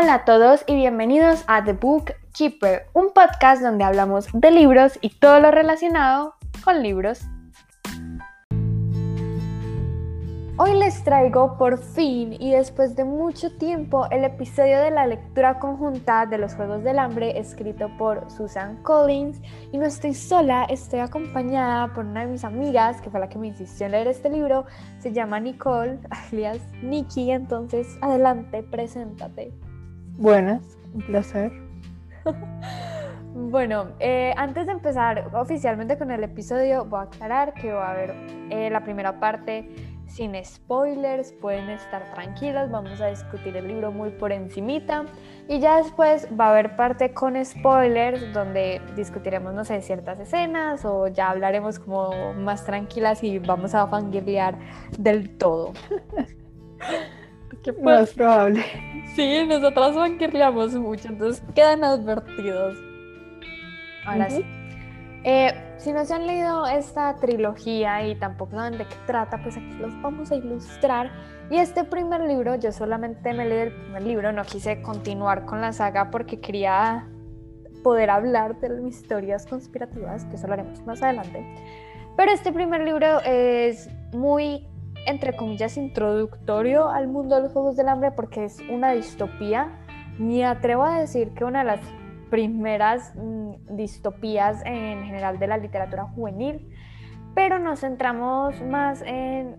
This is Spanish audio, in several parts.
Hola a todos y bienvenidos a The Book Keeper, un podcast donde hablamos de libros y todo lo relacionado con libros. Hoy les traigo por fin y después de mucho tiempo el episodio de la lectura conjunta de los Juegos del Hambre escrito por Susan Collins y no estoy sola, estoy acompañada por una de mis amigas que fue la que me insistió en leer este libro, se llama Nicole, alias Nikki, entonces adelante, preséntate. Buenas, un placer. Bueno, eh, antes de empezar oficialmente con el episodio, voy a aclarar que va a haber eh, la primera parte sin spoilers, pueden estar tranquilas, vamos a discutir el libro muy por encimita y ya después va a haber parte con spoilers donde discutiremos, no sé, ciertas escenas o ya hablaremos como más tranquilas y vamos a fangirlear del todo. ¿Qué más probable. Sí, nosotras fangirleamos mucho, entonces quedan advertidos. Ahora sí. Eh, si no se han leído esta trilogía y tampoco saben de qué trata, pues aquí los vamos a ilustrar. Y este primer libro, yo solamente me leí el primer libro, no quise continuar con la saga porque quería poder hablar de mis historias conspirativas, que eso lo haremos más adelante. Pero este primer libro es muy, entre comillas, introductorio al mundo de los Juegos del Hambre porque es una distopía. Me atrevo a decir que una de las primeras mm, distopías en general de la literatura juvenil, pero nos centramos más en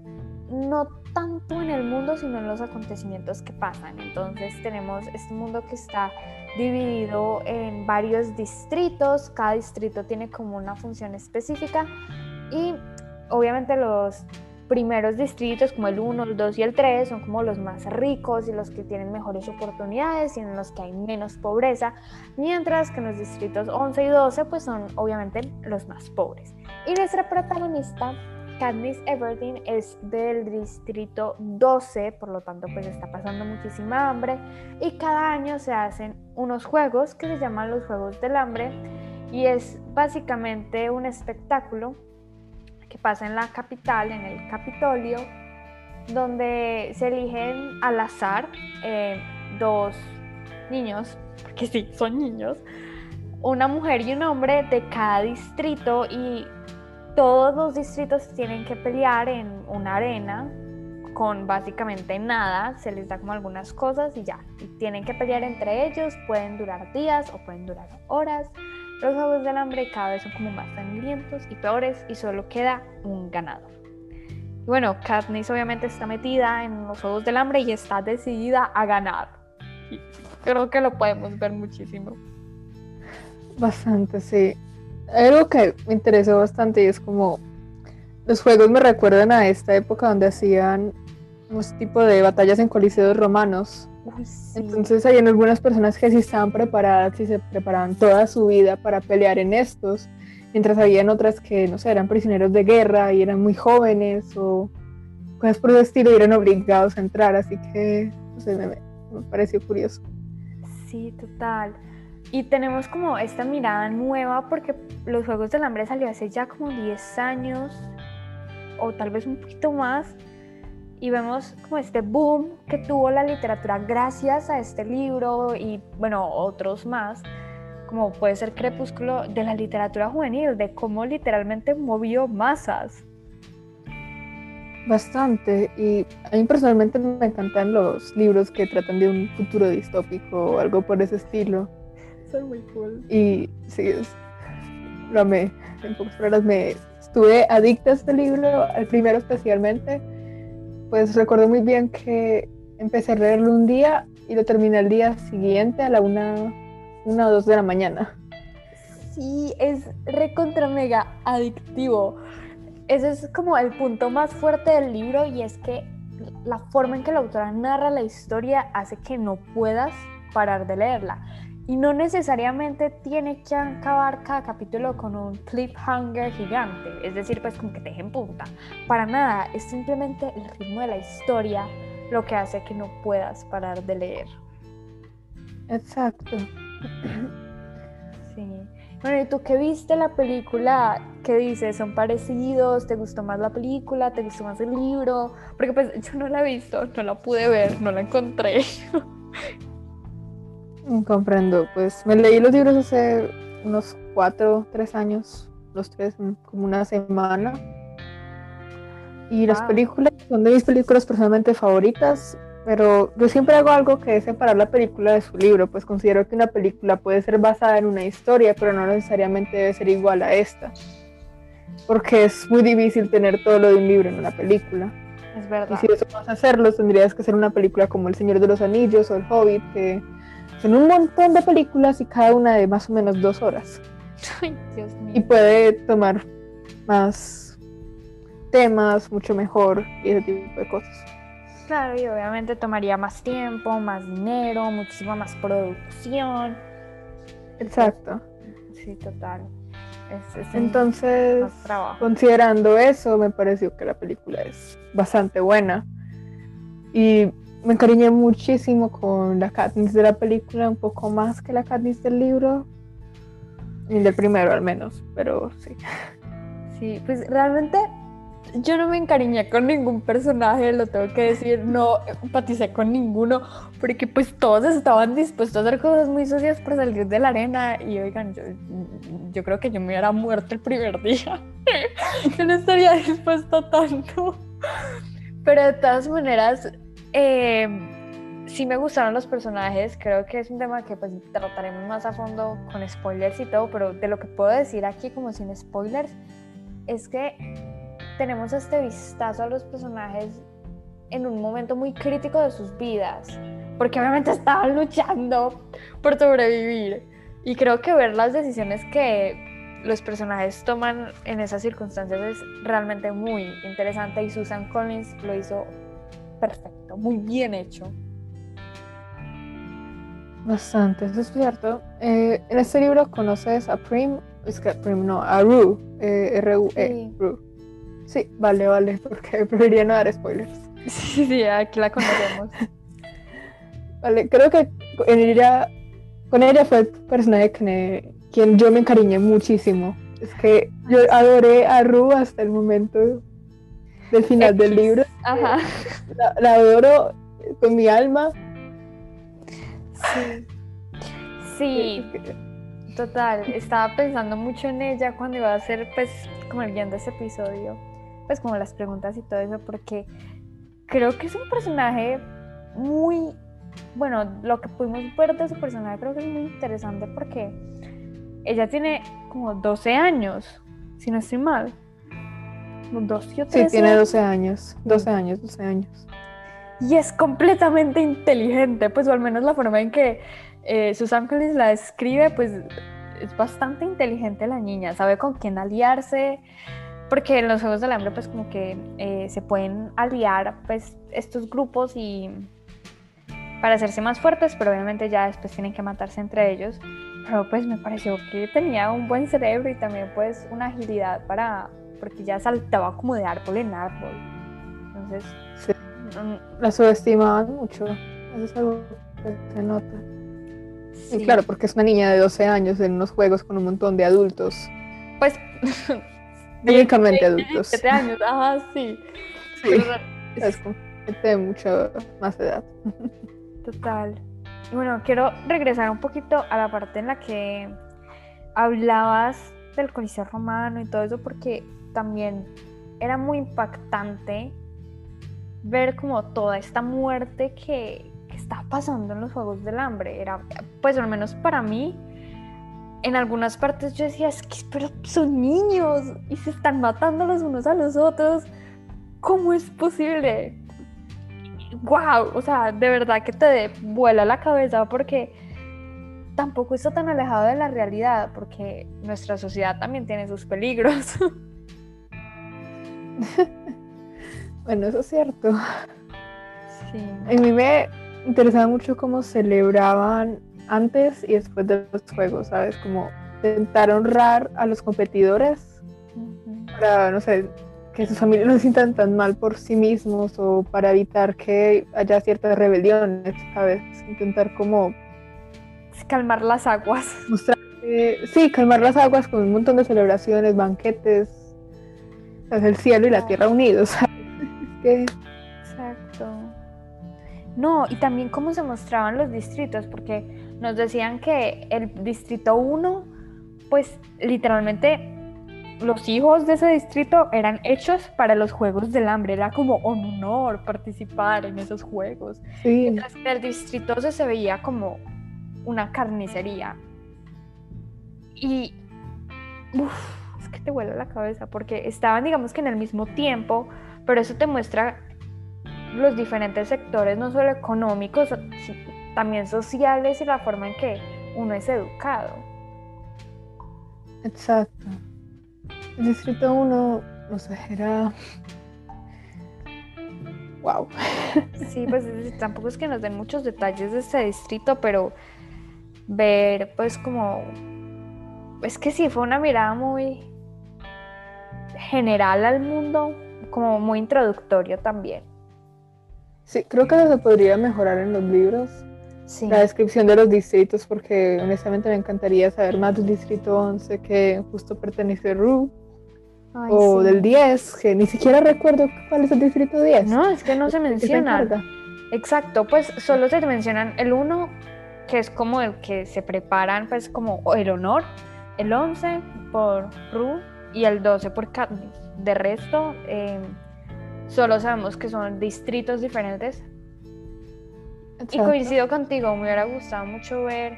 no tanto en el mundo, sino en los acontecimientos que pasan. Entonces tenemos este mundo que está dividido en varios distritos, cada distrito tiene como una función específica y obviamente los primeros distritos como el 1, el 2 y el 3 son como los más ricos y los que tienen mejores oportunidades y en los que hay menos pobreza, mientras que en los distritos 11 y 12 pues son obviamente los más pobres. Y nuestra protagonista, Katniss Everdeen, es del distrito 12, por lo tanto pues está pasando muchísima hambre y cada año se hacen unos juegos que se llaman los Juegos del Hambre y es básicamente un espectáculo que pasa en la capital, en el Capitolio, donde se eligen al azar eh, dos niños, porque sí, son niños, una mujer y un hombre de cada distrito y todos los distritos tienen que pelear en una arena con básicamente nada, se les da como algunas cosas y ya, y tienen que pelear entre ellos, pueden durar días o pueden durar horas. Los Juegos del Hambre cada vez son como más sangrientos y peores y solo queda un ganador. Y bueno, Katniss obviamente está metida en los Juegos del Hambre y está decidida a ganar. Creo que lo podemos ver muchísimo. Bastante, sí. Algo que me interesó bastante y es como los juegos me recuerdan a esta época donde hacían unos tipo de batallas en coliseos romanos entonces hay algunas personas que sí estaban preparadas y se preparaban toda su vida para pelear en estos, mientras habían otras que, no sé, eran prisioneros de guerra y eran muy jóvenes o cosas por el estilo y eran obligados a entrar, así que, no sé, me, me pareció curioso. Sí, total. Y tenemos como esta mirada nueva porque los Juegos del Hambre salió hace ya como 10 años o tal vez un poquito más y vemos como este boom que tuvo la literatura gracias a este libro y bueno, otros más, como puede ser Crepúsculo, de la literatura juvenil, de cómo literalmente movió masas. Bastante, y a mí personalmente me encantan los libros que tratan de un futuro distópico o algo por ese estilo. Son muy cool. Y sí, es, lo amé. En pocas palabras, me estuve adicta a este libro, al primero especialmente pues recuerdo muy bien que empecé a leerlo un día y lo terminé el día siguiente a la una, una o dos de la mañana. Sí, es recontra mega adictivo. Ese es como el punto más fuerte del libro y es que la forma en que la autora narra la historia hace que no puedas parar de leerla. Y no necesariamente tiene que acabar cada capítulo con un cliffhanger gigante, es decir, pues como que te deje en punta. Para nada, es simplemente el ritmo de la historia lo que hace que no puedas parar de leer. Exacto. Sí. Bueno, ¿y tú qué viste la película? ¿Qué dices? ¿Son parecidos? ¿Te gustó más la película? ¿Te gustó más el libro? Porque pues yo no la he visto, no la pude ver, no la encontré. Comprendo, pues me leí los libros hace unos cuatro, tres años, los tres, mm, como una semana. Y las películas son de mis películas personalmente favoritas, pero yo siempre hago algo que es separar la película de su libro, pues considero que una película puede ser basada en una historia, pero no necesariamente debe ser igual a esta. Porque es muy difícil tener todo lo de un libro en una película. Es Y verdad. si eso vas a hacerlo, tendrías que hacer una película como El Señor de los Anillos o El Hobbit, que son un montón de películas y cada una de más o menos dos horas. Ay, Dios mío. Y puede tomar más temas, mucho mejor y ese tipo de cosas. Claro, y obviamente tomaría más tiempo, más dinero, muchísima más producción. Exacto. Sí, total. Es, es un- Entonces, considerando eso, me pareció que la película es bastante buena. Y me encariñé muchísimo con la Katniss de la película, un poco más que la Katniss del libro. Y del primero al menos, pero sí. Sí, pues realmente yo no me encariñé con ningún personaje, lo tengo que decir, no empaticé con ninguno, porque pues todos estaban dispuestos a hacer cosas muy sucias por salir de la arena y oigan, yo, yo creo que yo me hubiera muerto el primer día, yo no estaría dispuesta tanto, pero de todas maneras, eh, sí me gustaron los personajes, creo que es un tema que pues trataremos más a fondo con spoilers y todo, pero de lo que puedo decir aquí como sin spoilers, es que tenemos este vistazo a los personajes en un momento muy crítico de sus vidas, porque obviamente estaban luchando por sobrevivir. Y creo que ver las decisiones que los personajes toman en esas circunstancias es realmente muy interesante y Susan Collins lo hizo perfecto, muy bien hecho. Bastante, eso es cierto. Eh, en este libro conoces a Prim, es que Prim no, a Rue, eh, R-U-E, Sí. Rue. Sí, vale, vale, porque preferiría no dar spoilers. Sí, sí, aquí la conocemos. Vale, creo que en ella, con ella fue el personaje que quien yo me encariñé muchísimo. Es que yo adoré a Rue hasta el momento del final del libro. Ajá. La, la adoro con mi alma. Sí. Sí, Total, estaba pensando mucho en ella cuando iba a hacer, pues, como el guion de este episodio, pues, como las preguntas y todo eso, porque creo que es un personaje muy, bueno, lo que pudimos ver de su personaje creo que es muy interesante porque ella tiene como 12 años, si no estoy mal. Como 12 o 13 Sí, tiene años. 12 años, 12 años, 12 años. Y es completamente inteligente, pues o al menos la forma en que eh, Susan Collins la describe, pues es bastante inteligente la niña, sabe con quién aliarse, porque en los Juegos del Hambre pues como que eh, se pueden aliar pues estos grupos y para hacerse más fuertes, pero obviamente ya después tienen que matarse entre ellos. Pero pues me pareció que tenía un buen cerebro y también pues una agilidad para, porque ya saltaba como de árbol en árbol. Entonces, Sí. La subestimaban mucho. Eso es algo que se nota. Y Sí, claro, porque es una niña de 12 años en unos juegos con un montón de adultos. Pues. Técnicamente adultos. 7 años, ajá, sí. Sí, Pero- es como de mucha más edad. Total. Y bueno, quiero regresar un poquito a la parte en la que hablabas del Coliseo Romano y todo eso, porque también era muy impactante ver como toda esta muerte que, que está pasando en los Juegos del Hambre. Era, pues al menos para mí, en algunas partes yo decía, es que pero son niños y se están matando los unos a los otros. ¿Cómo es posible? wow, o sea, de verdad que te vuela la cabeza porque tampoco está tan alejado de la realidad, porque nuestra sociedad también tiene sus peligros. Bueno, eso es cierto. Sí. A mí me interesaba mucho cómo celebraban antes y después de los juegos, ¿sabes? Como intentar honrar a los competidores para, no sé, que sus familias no se sientan tan mal por sí mismos o para evitar que haya ciertas rebeliones, ¿sabes? Intentar como Calmar las aguas. mostrar, sí, calmar las aguas con un montón de celebraciones, banquetes, ¿sabes? el cielo y la tierra unidos. Es Exacto. No, y también cómo se mostraban los distritos, porque nos decían que el distrito 1, pues literalmente los hijos de ese distrito eran hechos para los Juegos del Hambre, era como un honor participar en esos juegos. Sí. Mientras que el distrito 12 se veía como una carnicería. Y uf, es que te vuela la cabeza porque estaban digamos que en el mismo tiempo, pero eso te muestra los diferentes sectores, no solo económicos, también sociales y la forma en que uno es educado. Exacto. El distrito 1, no sé, era. Wow. Sí, pues es- tampoco es que nos den muchos detalles de este distrito, pero ver pues como... Es que sí, fue una mirada muy general al mundo, como muy introductoria también. Sí, creo que se podría mejorar en los libros. Sí. La descripción de los distritos, porque honestamente me encantaría saber más del distrito 11 que justo pertenece a Rue, Ay, o sí. del 10, que ni siquiera recuerdo cuál es el distrito 10. No, es que no se ¿De qué menciona. encarga? Exacto, pues solo se mencionan el 1, que es como el que se preparan, pues como el honor, el 11 por Ru y el 12 por Katniss. De resto, eh, solo sabemos que son distritos diferentes. Y Exacto. coincido contigo, me hubiera gustado mucho ver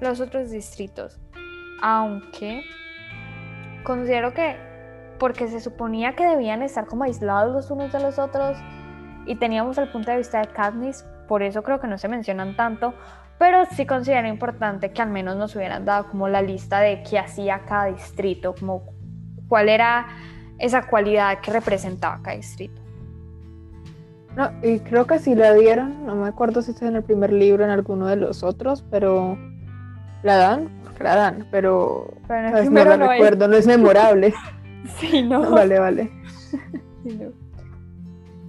los otros distritos. Aunque considero que, porque se suponía que debían estar como aislados los unos de los otros, y teníamos el punto de vista de Katniss, por eso creo que no se mencionan tanto, pero sí considero importante que al menos nos hubieran dado como la lista de qué hacía cada distrito, como cuál era esa cualidad que representaba cada distrito. No, y creo que sí la dieron, no me acuerdo si está en el primer libro o en alguno de los otros, pero la dan, la dan, pero Pero no la no recuerdo, no es memorable. Sí, no. vale, vale. Sí, no.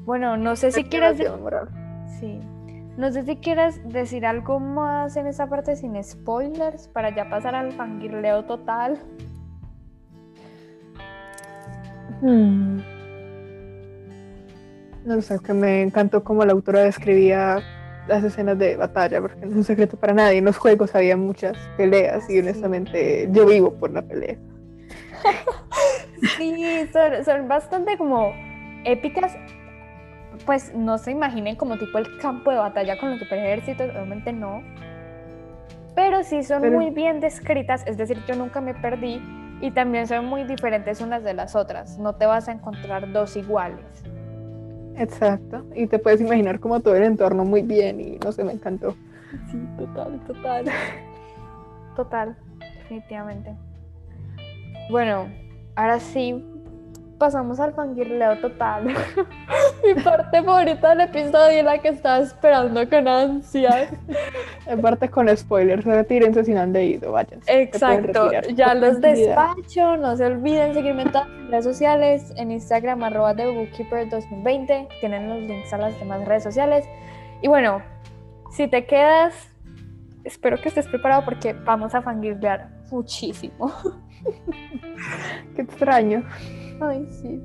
Bueno, no sé si Es memorable. Sí. No sé si quieres decir algo más en esa parte sin spoilers para ya pasar al fangirleo total. Hmm. No sé, que me encantó cómo la autora describía las escenas de batalla, porque no es un secreto para nadie. En los juegos había muchas peleas y Sí. honestamente yo vivo por la pelea. Sí, son, son bastante como épicas. Pues no se imaginen como tipo el campo de batalla con los super ejércitos, obviamente no. Pero sí son Pero- muy bien descritas, es decir, yo nunca me perdí y también son muy diferentes unas de las otras. No te vas a encontrar dos iguales. Exacto. Y te puedes imaginar como todo el entorno muy bien y no sé, me encantó. Sí, total, total. Total, definitivamente. Bueno, ahora sí, pasamos al fangirleo total. Mi parte favorita del episodio y la que estaba esperando con ansias. Aparte con spoilers, retírense si no han leído, vayan. Exacto, ya los despacho. No se olviden seguirme en todas las redes sociales. En Instagram, arroba The Bookkeeper 2020. Tienen los links a las demás redes sociales. Y bueno, si te quedas, espero que estés preparado porque vamos a fangirlear muchísimo. Qué extraño. Ay, sí.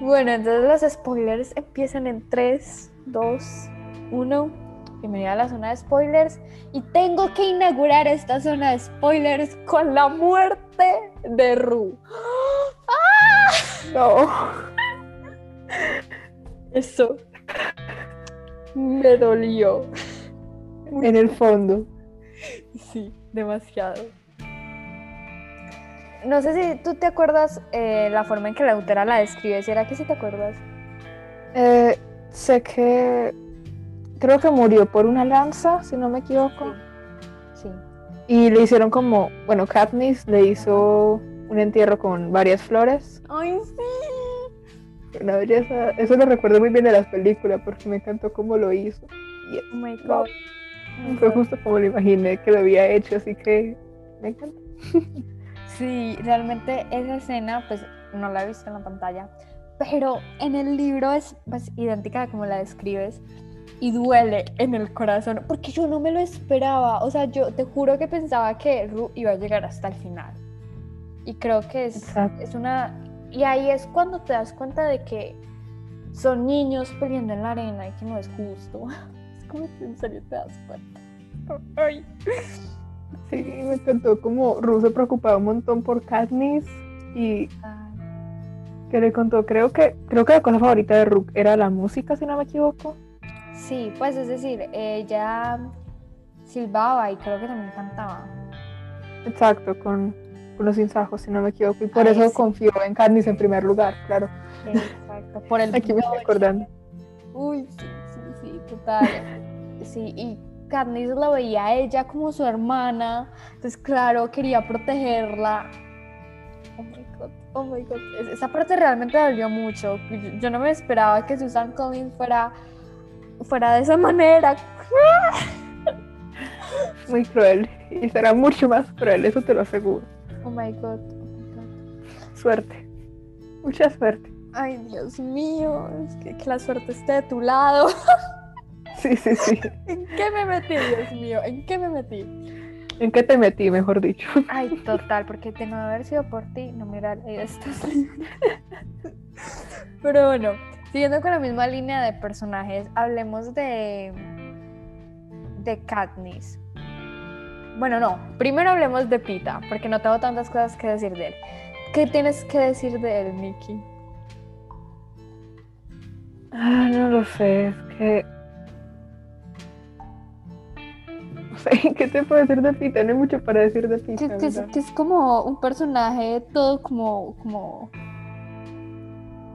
Bueno, entonces los spoilers empiezan en 3, 2, 1. Bienvenida a la zona de spoilers. Y tengo que inaugurar esta zona de spoilers con la muerte de Ru. No. Eso me dolió. En el fondo. Sí, demasiado. No sé si tú te acuerdas eh, la forma en que la autora la describe. ¿Será que sí te acuerdas? Eh, sé que creo que murió por una lanza, si no me equivoco. Sí. Y le hicieron como, bueno, Katniss le hizo un entierro con varias flores. Ay, sí. Una belleza. Eso lo recuerdo muy bien de las películas porque me encantó cómo lo hizo. Y Oh my god. Fue justo como lo imaginé que lo había hecho, así que me encanta. Sí, realmente esa escena, pues no la he visto en la pantalla, pero en el libro es pues, idéntica a como la describes y duele en el corazón, porque yo no me lo esperaba, o sea, yo te juro que pensaba que Ru iba a llegar hasta el final. Y creo que es, Exacto. es una... Y ahí es cuando te das cuenta de que son niños peleando en la arena y que no es justo. Es como que en serio te das cuenta. Ay. Sí, me encantó como Ru se preocupaba un montón por Katniss y que le contó, creo que creo que la cosa favorita de Rook era la música, si no me equivoco. Sí, pues es decir, ella silbaba y creo que también cantaba. Exacto, con, los insajos, si no me equivoco, y por eso confió en Katniss en primer lugar, claro. Exacto, por el Aquí me estoy acordando. Uy, sí, sí, sí, total. Sí, y Katniss la veía a ella como su hermana, entonces claro, quería protegerla. Oh my god, oh my god. Esa parte realmente dolió mucho. Yo, no me esperaba que Susan Collins fuera, fuera de esa manera. Muy cruel. Y será mucho más cruel, eso te lo aseguro. Oh my god, oh my god. Suerte. Mucha suerte. Ay, Dios mío, es que, que la suerte esté de tu lado. Sí, sí, sí. ¿En qué me metí, Dios mío? ¿En qué me metí? ¿En qué te metí, mejor dicho? Ay, total, porque de no haber sido por ti, no me hubiera leído esto. Pero bueno, siguiendo con la misma línea de personajes, hablemos de. de Katniss. Bueno, no, primero hablemos de Pita, porque no tengo tantas cosas que decir de él. ¿Qué tienes que decir de él, Nikki? Ah, no lo sé, es que ¿qué te puedo decir de Pita? No hay mucho para decir de Pita. Que, es, como un personaje todo como, como...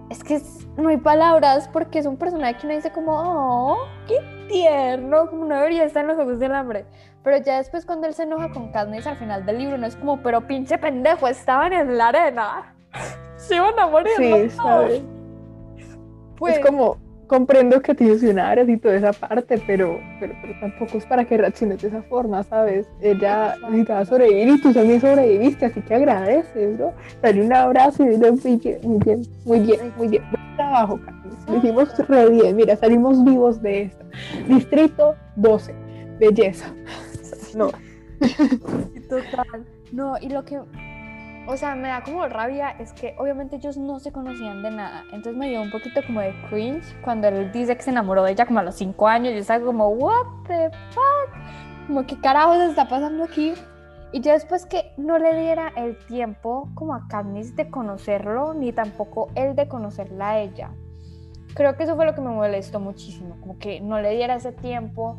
Es que no hay palabras porque es un personaje que uno dice como, oh, qué tierno, como no debería estar en los ojos del hambre. Pero ya después cuando él se enoja con Katniss al final del libro, no es como, pero pinche pendejo, estaban en la arena. Se iban a morir. Sí, ¿sabes? Pues, es como, comprendo que te ilusionaras y toda esa parte, pero, pero, tampoco es para que reacciones de esa forma, ¿sabes? Ella necesitaba sobrevivir y tú también sobreviviste, así que agradeces, ¿no? Dale un abrazo y dile muy bien, muy bien, muy bien, muy bien. Buen trabajo, Carlos. Lo hicimos re bien, mira, salimos vivos de esto. Distrito 12, belleza. No. Total. No, y lo que o sea, me da como rabia, es que obviamente ellos no se conocían de nada. Entonces me dio un poquito como de cringe cuando él dice que se enamoró de ella como a los 5 años. Yo estaba como, what the fuck? Como, ¿qué carajo se está pasando aquí? Y ya después que no le diera el tiempo como a Katniss de conocerlo, ni tampoco él de conocerla a ella. Creo que eso fue lo que me molestó muchísimo, como que no le diera ese tiempo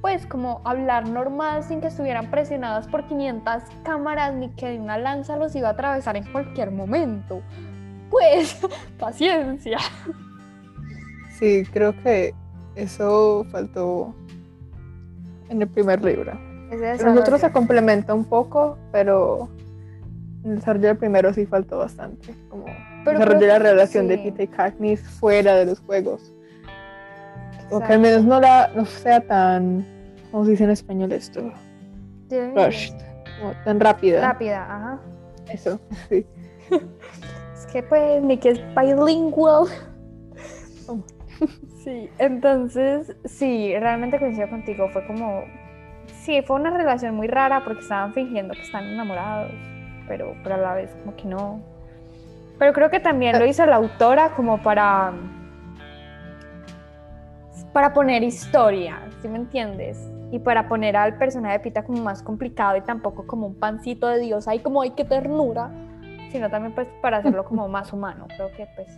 pues como hablar normal sin que estuvieran presionadas por 500 cámaras ni que una lanza los iba a atravesar en cualquier momento. Pues paciencia. Sí, creo que eso faltó en el primer libro. Nosotros se complementa un poco, pero en el desarrollo del primero sí faltó bastante. Como desarrollar la relación de Peter y Katniss fuera de los juegos. O que al menos no, la, no sea tan, ¿cómo se dice en español esto? Rushed, tan rápida. Rápida, ajá. Eso, sí. es que pues ni que es bilingual. sí, entonces, sí, realmente coincido contigo, fue como, sí, fue una relación muy rara porque estaban fingiendo que están enamorados, pero, pero a la vez como que no. Pero creo que también lo hizo la autora como para para poner historia, ¿sí me entiendes? Y para poner al personaje de Pita como más complicado y tampoco como un pancito de Dios, ahí como, hay que ternura, sino también pues para hacerlo como más humano, creo que pues...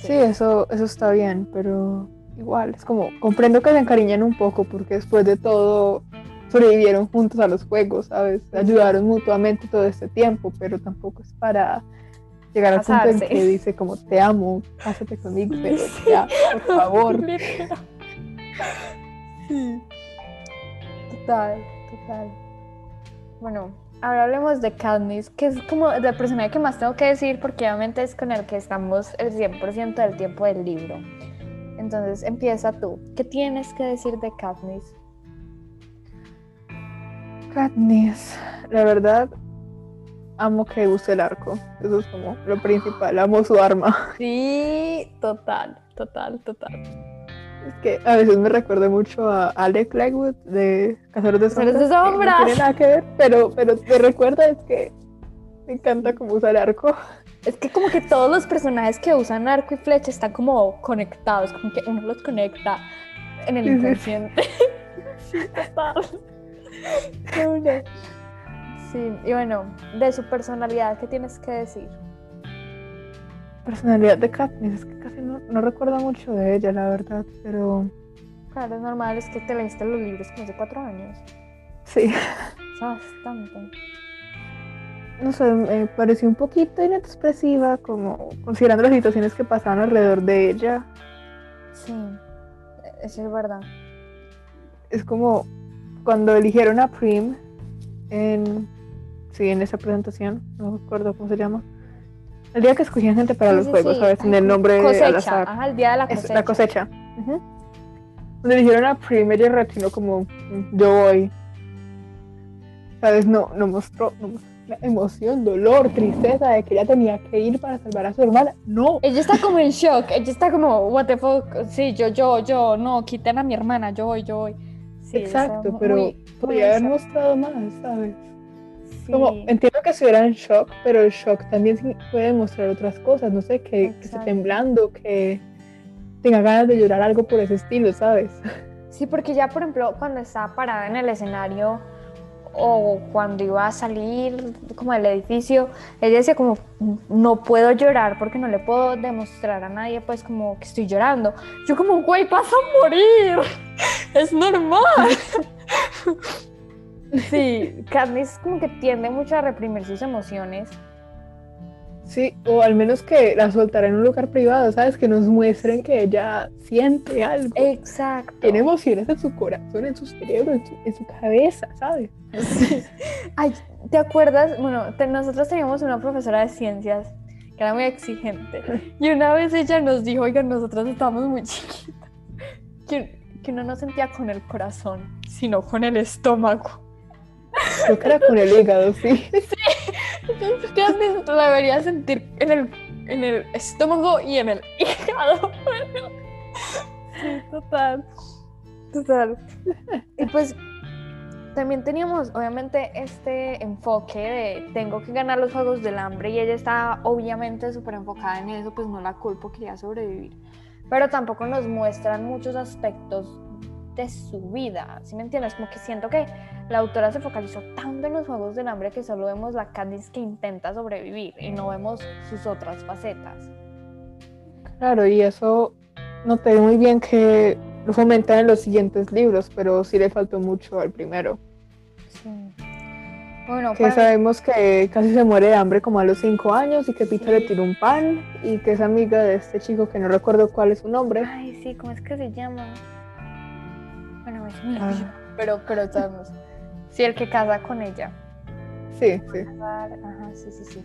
Sí, eso, eso está bien, pero igual, es como, comprendo que se encariñan un poco porque después de todo sobrevivieron juntos a los juegos, ¿sabes? Ayudaron mutuamente todo este tiempo, pero tampoco es para llegar al punto en que dice como te amo, cásate conmigo, pero ya, por favor. sí. Total, total. Bueno, ahora hablemos de Katniss, que es como el personaje que más tengo que decir porque obviamente es con el que estamos el 100% del tiempo del libro. Entonces empieza tú. ¿Qué tienes que decir de Katniss? Katniss, la verdad, amo que use el arco. Eso es como lo principal. Amo su arma. Sí, total, total, total. Es que a veces me recuerda mucho a Alec Legwood de Cazadores de Sombras. de Sombras. No tiene nada que ver, pero, pero me recuerda es que me encanta cómo usa el arco. Es que como que todos los personajes que usan arco y flecha están como conectados, como que uno los conecta en el inconsciente. sí, total. Sí, y bueno, de su personalidad, ¿qué tienes que decir? Personalidad de Katniss, es que casi no, no recuerdo mucho de ella, la verdad, pero... Claro, es normal, es que te leíste los libros como hace cuatro años. Sí. Es bastante. No sé, me pareció un poquito inexpresiva, como considerando las situaciones que pasaban alrededor de ella. Sí, eso es verdad. Es como cuando eligieron a Prim en, sí, en esa presentación, no recuerdo cómo se llama. El día que escogían gente para Sí, los sí, juegos, sí. ¿sabes? En el nombre cosecha. al azar. Ajá, el día de la Es cosecha. la cosecha. Cuando eligieron a Prim, ella reaccionó como, "Mm, yo voy. ¿Sabes? No, no mostró, no mostró la emoción, dolor, tristeza de que ella tenía que ir para salvar a su hermana. No. Ella está como en shock, ella está como, what the fuck, sí, yo, yo, yo, no, quiten a mi hermana, yo voy, yo voy. Sí, Exacto, pero podría haber mostrado más, ¿sabes? Sí. Como, entiendo que estuviera en shock, pero el shock también puede mostrar otras cosas, no sé, que, que esté temblando, que tenga ganas de llorar algo por ese estilo, ¿sabes? Sí, porque ya, por ejemplo, cuando estaba parada en el escenario o cuando iba a salir como del edificio, ella decía como, no puedo llorar porque no le puedo demostrar a nadie pues como que estoy llorando. Yo como, güey, vas a morir, es normal. Sí, Katniss como que tiende mucho a reprimir sus emociones. Sí, o al menos que la soltara en un lugar privado, ¿sabes? Que nos muestren que ella siente algo, Exacto. tiene emociones en su corazón, en su cerebro, en su, en su cabeza, ¿sabes? Sí. Ay, ¿te acuerdas? Bueno, te- nosotros teníamos una profesora de ciencias que era muy exigente. Y una vez ella nos dijo, oigan, nosotros estábamos muy chiquitas, que, que uno no sentía con el corazón, sino con el estómago. Que era con el hígado, sí. Entonces, Katniss lo debería sentir en el, en el estómago y en el hígado. Sí, total. Total. Y pues también teníamos obviamente este enfoque de tengo que ganar los Juegos del Hambre y ella está obviamente súper enfocada en eso, pues no la culpo, quería sobrevivir. Pero tampoco nos muestran muchos aspectos de su vida, ¿sí me entiendes? Como que siento que la autora se focalizó tanto en los Juegos del Hambre que solo vemos la Candice que intenta sobrevivir y no vemos sus otras facetas. Claro, y eso noté muy bien que lo fomentan en los siguientes libros, pero sí le faltó mucho al primero. Sí. Bueno, Que sabemos que casi se muere de hambre como a los cinco años y que Pita le tira un pan y que es amiga de este chico que no recuerdo cuál es su nombre. Ay, sí, ¿cómo es que se llama? Bueno, es mío, Ah. pero, pero sabemos. Sí, el que casa con ella. Sí, sí. Ajá, sí, sí, sí.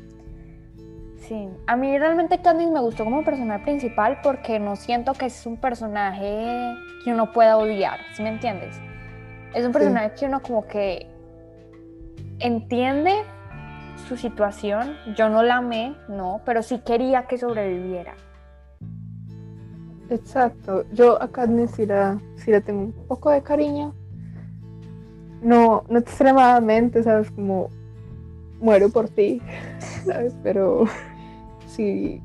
Sí, a mí realmente Candice me gustó como personaje principal porque no siento que es un personaje que uno pueda odiar, ¿sí me entiendes? Es un personaje que uno como que entiende su situación, yo no la amé, no, pero sí quería que sobreviviera. Exacto. Yo a Katniss sí la, sí la tengo un poco de cariño. No, no extremadamente, ¿sabes? Como muero por ti, ¿sabes? Pero sí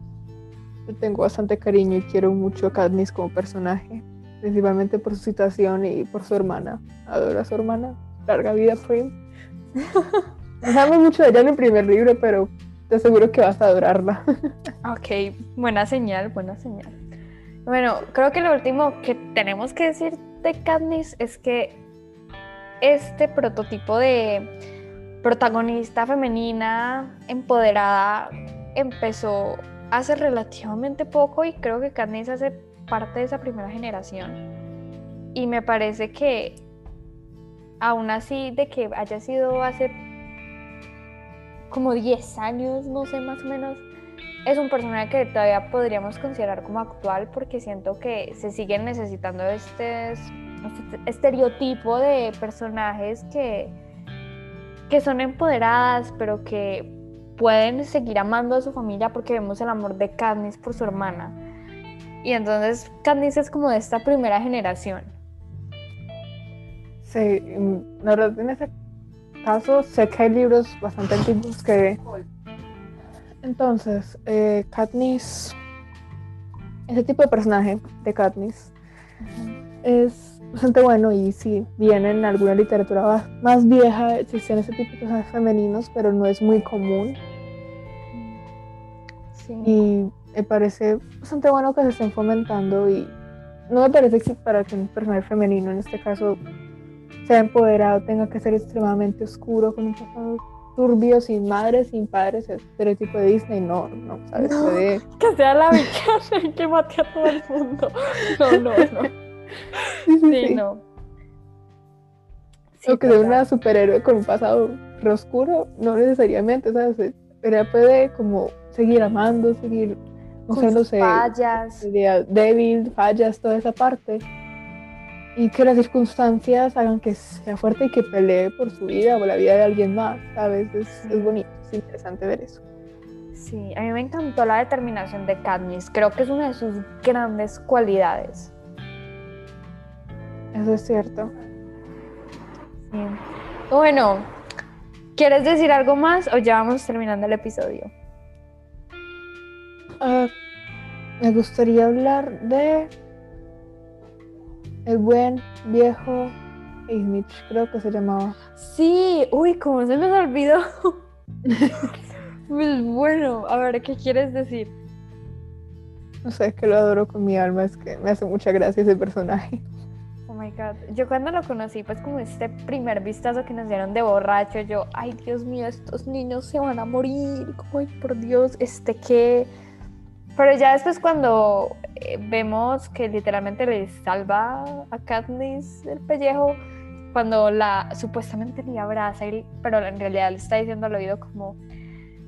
tengo bastante cariño y quiero mucho a Katniss como personaje. Principalmente por su situación y por su hermana. Adoro a su hermana. Larga vida, Prim. No sabemos mucho de ella en el primer libro, pero te aseguro que vas a adorarla. Ok, buena señal, buena señal. Bueno, creo que lo último que tenemos que decir de Katniss es que este prototipo de protagonista femenina empoderada empezó hace relativamente poco y creo que Katniss hace parte de esa primera generación. Y me parece que aún así de que haya sido hace como 10 años, no sé, más o menos, es un personaje que todavía podríamos considerar como actual porque siento que se siguen necesitando este, este estereotipo de personajes que, que son empoderadas, pero que pueden seguir amando a su familia porque vemos el amor de Katniss por su hermana. Y entonces Katniss es como de esta primera generación. Sí, mm, la en ese caso sé que hay libros bastante antiguos que... Entonces, eh, Katniss, ese tipo de personaje de Katniss es bastante bueno y si bien en alguna literatura más vieja existen ese tipo de personajes femeninos, pero no es muy común. Y me parece bastante bueno que se estén fomentando y no me parece que para que un personaje femenino en este caso sea empoderado tenga que ser extremadamente oscuro con un pasado turbio, sin madre, sin padres, el estereotipo de Disney, no, no, ¿sabes? Que sea la villana que mate a todo el mundo. No, no, no. Sí, no. o que sea una superhéroe con un pasado oscuro, no necesariamente, ¿sabes? Ella puede como seguir amando, seguir mostrándose fallas. débil, fallas, toda esa parte y que las circunstancias hagan que sea fuerte y que pelee por su vida o la vida de alguien más, ¿sabes? Es, es bonito, es interesante ver eso. Sí, a mí me encantó la determinación de Katniss, creo que es una de sus grandes cualidades. Eso es cierto. Sí. Bueno, ¿quieres decir algo más o ya vamos terminando el episodio? Uh, me gustaría hablar de el buen viejo Mitch, creo que se llamaba. Sí, uy, cómo se me olvidó. pues bueno, a ver, ¿qué quieres decir? No sé, es que lo adoro con mi alma, es que me hace mucha gracia ese personaje. Oh my god, yo cuando lo conocí, pues como este primer vistazo que nos dieron de borracho, yo, ay Dios mío, estos niños se van a morir, ay por Dios, este que pero ya después cuando eh, vemos que literalmente le salva a Katniss el pellejo, cuando la supuestamente le abraza, pero en realidad le está diciendo al oído como,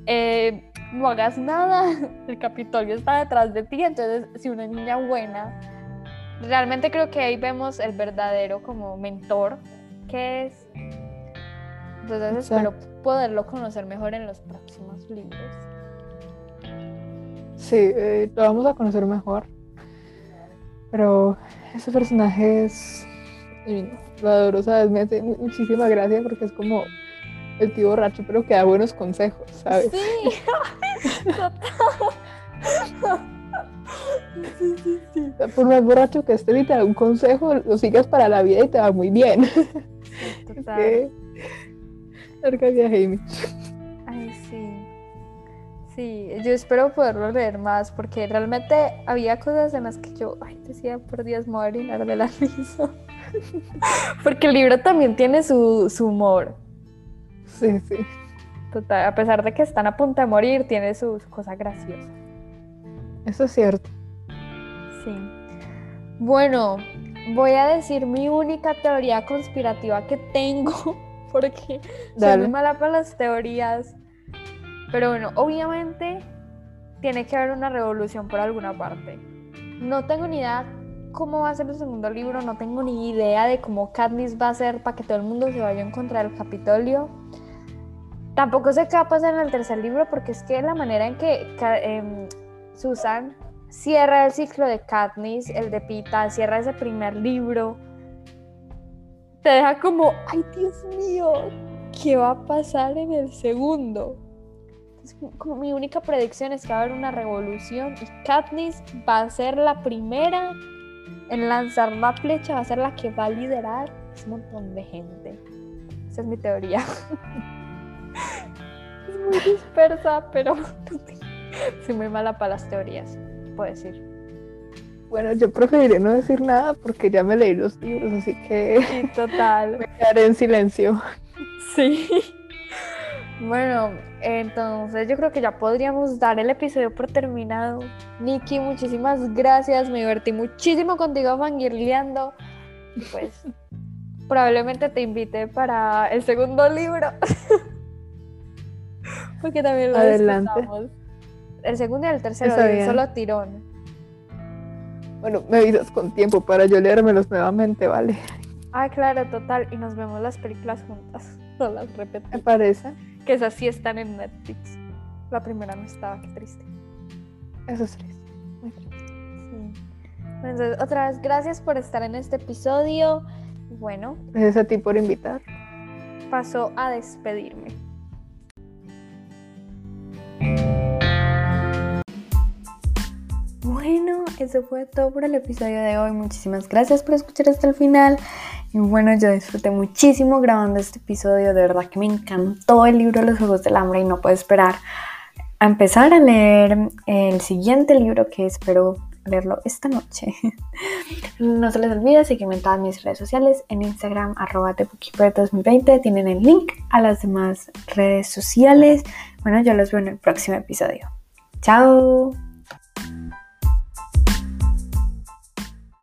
eh, no hagas nada, el Capitolio está detrás de ti, entonces si una niña buena, realmente creo que ahí vemos el verdadero como mentor que es. Entonces espero poderlo conocer mejor en los próximos libros. Sí, eh, lo vamos a conocer mejor. Pero ese personaje es Lo adoro, ¿sabes? Me hace muchísima gracia porque es como el tío borracho, pero que da buenos consejos, ¿sabes? Sí, sí, sí, sí. Por más borracho que esté y te da un consejo, lo sigas para la vida y te va muy bien. Total. Larga. Sí, yo espero poderlo leer más porque realmente había cosas en las que yo, ay, decía, por Dios, me voy a de la risa. porque el libro también tiene su, humor. Sí, sí. Total, a pesar de que están a punto de morir, tiene su, cosa graciosa. Eso es cierto. Sí. Bueno, voy a decir mi única teoría conspirativa que tengo, porque soy muy mala para las teorías. Pero bueno, obviamente tiene que haber una revolución por alguna parte. No tengo ni idea cómo va a ser el segundo libro, no tengo ni idea de cómo Katniss va a ser para que todo el mundo se vaya a encontrar el Capitolio. Tampoco sé qué va a pasar en el tercer libro porque es que la manera en que em, Susan cierra el ciclo de Katniss, el de Pita, cierra ese primer libro, te deja como, ay Dios mío, ¿qué va a pasar en el segundo? Como mi única predicción es que va a haber una revolución y Katniss va a ser la primera en lanzar la flecha, va a ser la que va a liderar un montón de gente. Esa es mi teoría. es muy dispersa, pero soy muy mala para las teorías, puedo decir. Bueno, yo preferiría no decir nada porque ya me leí los libros, así que. Sí, total. me quedaré en silencio. Sí. Bueno, entonces yo creo que ya podríamos dar el episodio por terminado. Nikki, muchísimas gracias. Me divertí muchísimo contigo fangirleando. Pues probablemente te invite para el segundo libro. Porque también lo Adelante. El segundo y el tercero, solo tirón. Bueno, me avisas con tiempo para yo leérmelos nuevamente, ¿vale? Ah, claro, total. Y nos vemos las películas juntas. No las repetimos. Me parece. Que esas sí están en Netflix. La primera no estaba, qué triste. Eso es triste, muy triste. Sí. Entonces, otra vez, gracias por estar en este episodio. Bueno. Gracias a ti por invitar. Paso a despedirme. bueno, eso fue todo por el episodio de hoy. Muchísimas gracias por escuchar hasta el final. Y bueno, yo disfruté muchísimo grabando este episodio. De verdad que me encantó el libro Los Juegos del Hambre y no puedo esperar a empezar a leer el siguiente libro que espero leerlo esta noche. no se les olvide seguirme en todas mis redes sociales, en Instagram, arroba 2020 Tienen el link a las demás redes sociales. Bueno, yo los veo en el próximo episodio. Chao.